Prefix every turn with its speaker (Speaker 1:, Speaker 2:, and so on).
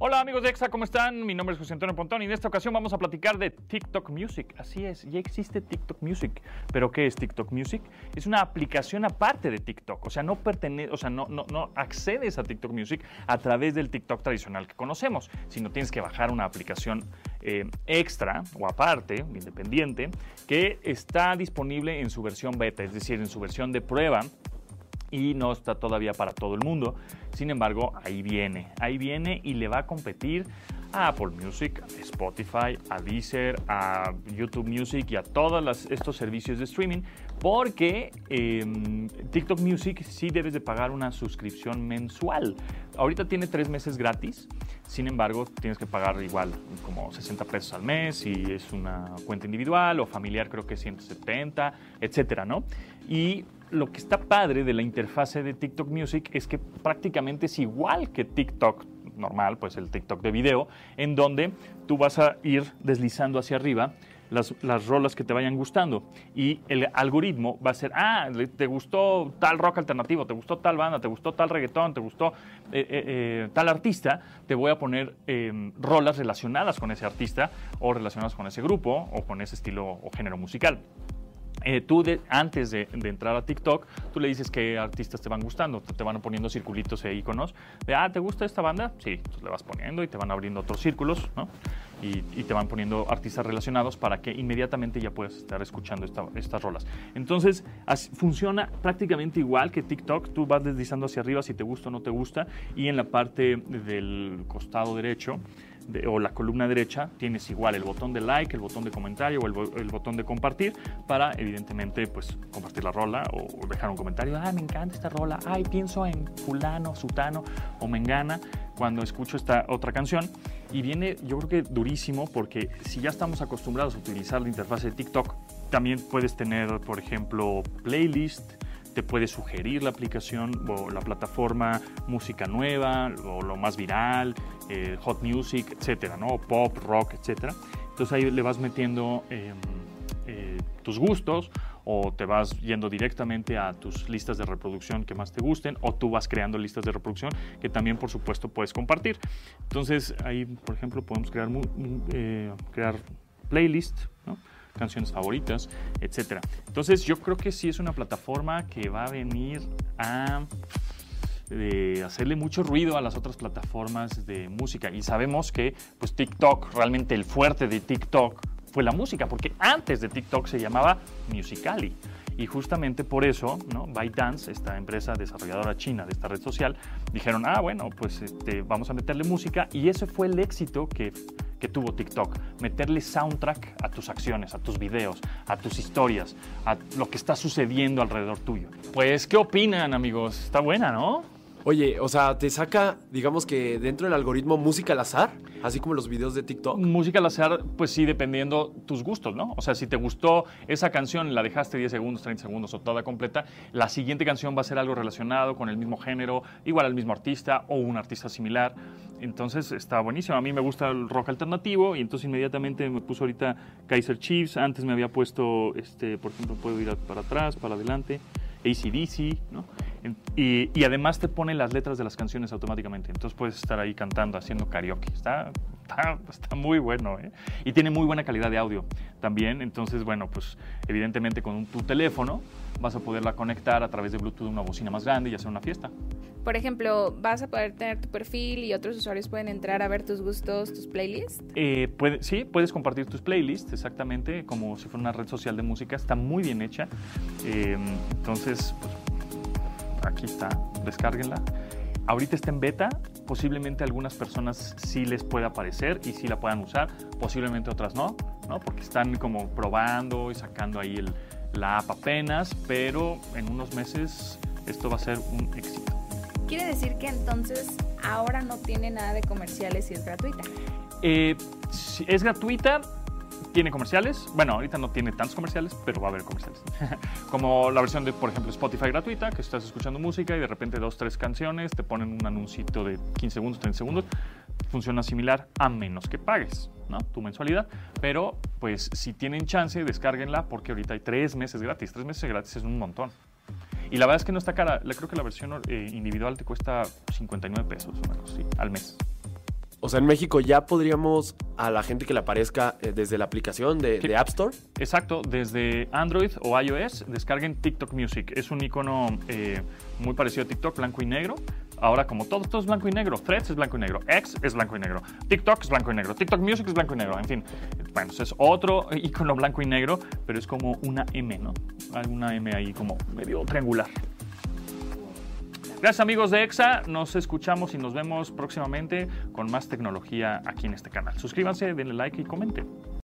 Speaker 1: Hola amigos de EXA, ¿cómo están? Mi nombre es José Antonio Pontón y en esta ocasión vamos a platicar de TikTok Music. Así es, ya existe TikTok Music. ¿Pero qué es TikTok Music? Es una aplicación aparte de TikTok, o sea, no pertenece, o sea, no, no, no accedes a TikTok Music a través del TikTok tradicional que conocemos, sino tienes que bajar una aplicación eh, extra o aparte, independiente, que está disponible en su versión beta, es decir, en su versión de prueba y no está todavía para todo el mundo. Sin embargo, ahí viene, ahí viene y le va a competir a Apple Music, a Spotify, a Deezer, a YouTube Music y a todos estos servicios de streaming, porque em, TikTok Music sí debes de pagar una suscripción mensual. Ahorita tiene tres meses gratis, sin embargo tienes que pagar igual como 60 pesos al mes si es una cuenta individual o familiar creo que 170, etcétera, ¿no? Y lo que está padre de la interfase de TikTok Music es que prácticamente es igual que TikTok normal, pues el TikTok de video, en donde tú vas a ir deslizando hacia arriba las, las, rolas que te vayan gustando. Y el algoritmo va a ser, ah, te gustó tal rock alternativo, te gustó tal banda, te gustó tal reggaetón, te gustó eh, eh, eh, tal artista, te voy a poner em, rolas relacionadas con ese artista o relacionadas con ese grupo o con ese estilo o género musical. Eh, tú antes de, entrar a TikTok, tú le dices qué artistas te van gustando, te, van poniendo circulitos e iconos de, ah, ¿te gusta esta banda? Sí, entonces le vas poniendo y te van abriendo otros círculos, ¿no? Y, te van poniendo artistas relacionados para que inmediatamente ya puedas estar escuchando estas rolas. Entonces, funciona prácticamente igual que TikTok, tú vas deslizando hacia arriba si te gusta o no te gusta, y en la parte del costado derecho, o la columna derecha tienes igual el botón de like, el botón de comentario o el, botón de compartir para evidentemente pues compartir la rola o, dejar un comentario, ah, me encanta esta rola, ay, pienso en fulano, sutano o mengana cuando escucho esta otra canción y viene yo creo que durísimo porque si ya estamos acostumbrados a utilizar la interfaz de TikTok, también puedes tener, por ejemplo, playlist, te puede sugerir la aplicación o la plataforma música nueva o lo más viral, eh, hot music, etcétera, ¿no? Pop, rock, etcétera. Entonces ahí le vas metiendo em, eh, tus gustos o te vas yendo directamente a tus listas de reproducción que más te gusten o tú vas creando listas de reproducción que también por supuesto puedes compartir. Entonces ahí por ejemplo podemos crear, eh, crear playlist, ¿no? Canciones favoritas, etcétera. Entonces yo creo que sí es una plataforma que va a venir a hacerle mucho ruido a las otras plataformas de música y sabemos que pues TikTok, realmente el fuerte de TikTok fue la música, porque antes de TikTok se llamaba Musicali. Y justamente por eso, ¿no? ByteDance, esta empresa desarrolladora china de esta red social, dijeron, ah, bueno, pues este, vamos a meterle música. Y ese fue el éxito que que tuvo TikTok. Meterle soundtrack a tus acciones, a tus videos, a tus historias, a lo que está sucediendo alrededor tuyo. Pues, ¿qué opinan, amigos? Está buena, ¿no?
Speaker 2: Oye, o sea, te saca, digamos que dentro del algoritmo música al azar, así como los videos de TikTok.
Speaker 1: Música al azar, pues sí, dependiendo tus gustos, ¿no? O sea, si te gustó esa canción, la dejaste 10 segundos, 30 segundos o toda completa, la siguiente canción va a ser algo relacionado con el mismo género, igual al mismo artista o un artista similar. Entonces está buenísimo. A mí me gusta el rock alternativo y entonces inmediatamente me puso ahorita Kaiser Chiefs. Antes me había puesto, este, por ejemplo, puedo ir para atrás, para adelante. ACDC, ¿no? Y, y, además te pone las letras de las canciones automáticamente. Entonces puedes estar ahí cantando, haciendo karaoke. Está, está, muy bueno, ¿eh? Y tiene muy buena calidad de audio también. Entonces, bueno, pues evidentemente con tu teléfono vas a poderla conectar a través de Bluetooth a una bocina más grande y hacer una fiesta.
Speaker 3: Por ejemplo, vas a poder tener tu perfil y otros usuarios pueden entrar a ver tus gustos, tus playlists.
Speaker 1: Eh, puede, sí, puedes compartir tus playlists, exactamente, como si fuera una red social de música. Está muy bien hecha. Eh, entonces, pues, aquí está, descárguenla. Ahorita está en beta, posiblemente algunas personas sí les pueda aparecer y sí la puedan usar, posiblemente otras no, ¿no? porque están como probando y sacando ahí el, la app apenas, pero en unos meses esto va a ser un éxito.
Speaker 3: ¿Quiere decir que entonces ahora no tiene nada de comerciales y es gratuita?
Speaker 1: Eh, es gratuita, tiene comerciales. Bueno, ahorita no tiene tantos comerciales, pero va a haber comerciales. Como la versión de, por ejemplo, Spotify gratuita, que estás escuchando música y de repente dos, tres canciones, te ponen un anuncito de 15 segundos, 30 segundos. Funciona similar a menos que pagues ¿no? tu mensualidad. Pero, pues, si tienen chance, descárguenla porque ahorita hay tres meses gratis. Tres meses gratis es un montón. Y la verdad es que no está cara. Creo que la versión eh, individual te cuesta 59 pesos al mes.
Speaker 2: O sea, en México ya podríamos a la gente que le aparezca eh, desde la aplicación de, de App Store.
Speaker 1: Exacto, desde Android o iOS descarguen TikTok Music. Es un icono eh, muy parecido a TikTok, blanco y negro. Ahora, como todo, todo es blanco y negro. Threads es blanco y negro. X es blanco y negro. TikTok es blanco y negro. TikTok Music es blanco y negro. En fin, bueno, es otro icono blanco y negro, pero es como una M, ¿no? Hay una M ahí como medio triangular. Gracias amigos de EXA, nos escuchamos y nos vemos próximamente con más tecnología aquí en este canal. Suscríbanse, denle like y comenten.